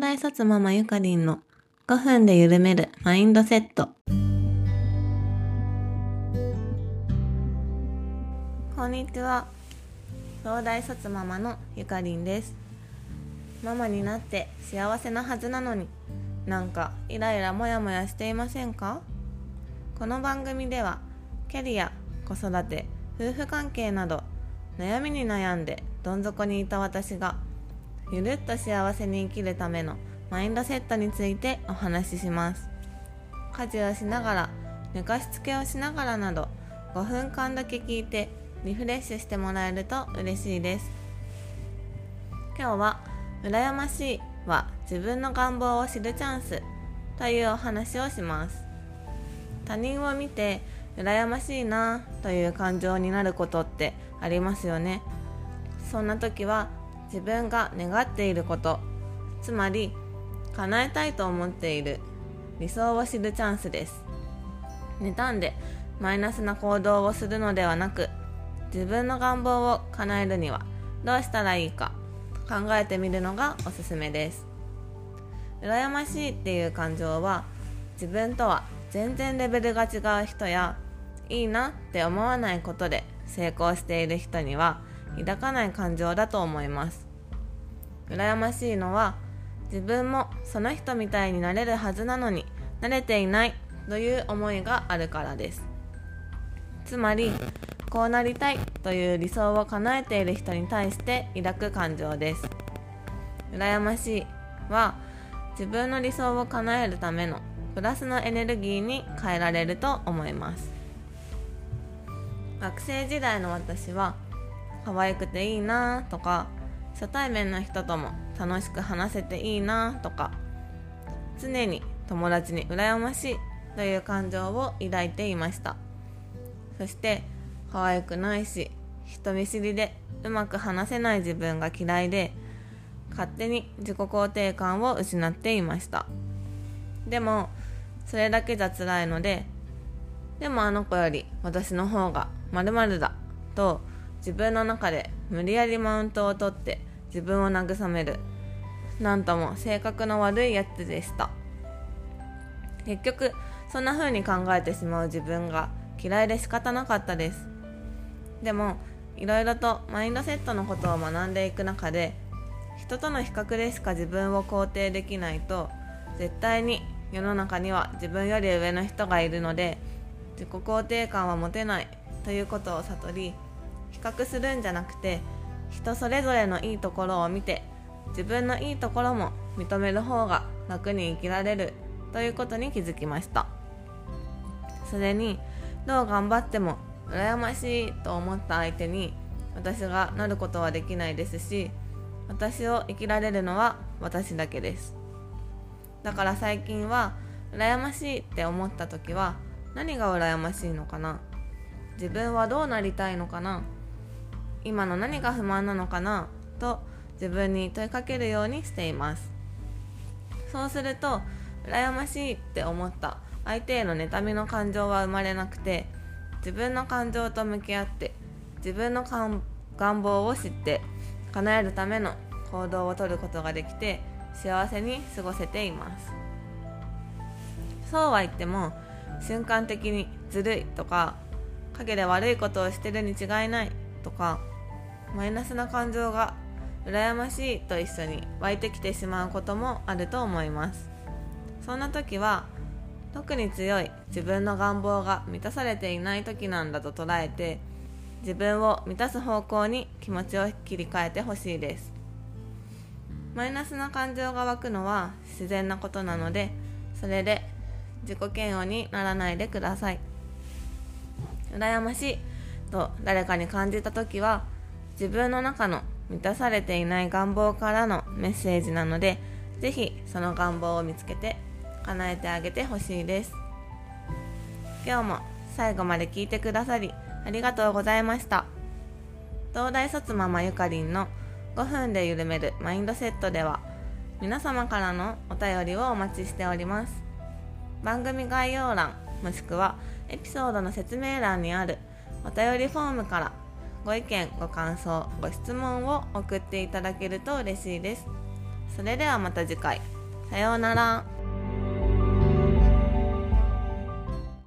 大卒ママゆかりんの5分で緩めるマインドセット。こんにちは。東大卒ママのゆかりんです。ママになって幸せなはずなのになんかイライラモヤモヤしていませんか？この番組ではキャリア子育て夫婦関係など悩みに悩んでどん底にいた私がゆるっと幸せに生きるためのマインドセットについてお話しします。家事をしながら寝かしつけをしながらなど5分間だけ聞いてリフレッシュしてもらえると嬉しいです。今日は「羨ましい」は自分の願望を知るチャンスというお話をします。他人を見て羨ましいなという感情になることってありますよね。そんな時は自分が願っていること。つまり叶えたいと思っている。理想を知るチャンスです。妬んでマイナスな行動をするのではなく自分の願望を叶えるにはどうしたらいいか考えてみるのがおすすめです。羨ましいっていう感情は自分とは全然レベルが違う人やいいなって思わないことで成功している人には抱かない感情だと思います。羨ましいのは自分もその人みたいになれるはずなのに慣れていないという思いがあるからです。つまりこうなりたいという理想を叶えている人に対して抱く感情です。羨ましいは自分の理想を叶えるためのプラスのエネルギーに変えられると思います。学生時代の私は可愛くていいなとか初対面の人とも楽しく話せていいなとか常に友達に羨ましいという感情を抱いていました。そして可愛くないし人見知りでうまく話せない自分が嫌いで勝手に自己肯定感を失っていました。でもそれだけじゃ辛いのででもあの子より私の方がまるだと自分の中で無理やりマウントを取って自分を慰める。なんとも性格の悪いやつでした。結局そんな風に考えてしまう。自分が嫌いで仕方なかったです。でもいろいろとマインドセットのことを学んでいく中で人との比較でしか自分を肯定できないと絶対に世の中には自分より上の人がいるので自己肯定感は持てないということを悟り比較するんじゃなくて人それぞれのいいところを見て自分のいいところも認める方が楽に生きられるということに気づきました。それにどう頑張っても羨ましいと思った相手に私がなることはできないですし私を生きられるのは私だけです。だから最近は羨ましいって思った時は何が羨ましいのかな？自分はどうなりたいのかな？今の何が不満なのかな？と自分に問いかけるようにしています。そうすると羨ましいって思った。相手への妬みの感情は生まれなくて自分の感情と向き合って自分の願望を知って叶えるための行動をとることができて幸せに過ごせています。そうは言っても瞬間的にずるいとか陰で悪いことをしてるに違いない。とかマイナスな感情が羨ましいと一緒に湧いてきてしまうこともあると思います。そんな時は特に強い自分の願望が満たされていない時なんだと捉えて自分を満たす方向に気持ちを切り替えてほしいです。マイナスな感情が湧くのは自然なことなのでそれで自己嫌悪にならないでください。羨ましい。と誰かに感じた時は自分の中の満たされていない願望からのメッセージなので是非その願望を見つけて叶えてあげてほしいです。今日も最後まで聞いてくださりありがとうございました。東大卒ママゆかりんの5分で緩めるマインドセットでは皆様からのお便りをお待ちしております。番組概要欄もしくはエピソードの説明欄にあるお便りフォームからご意見ご感想ご質問を送っていただけると嬉しいです。それではまた次回。さようなら。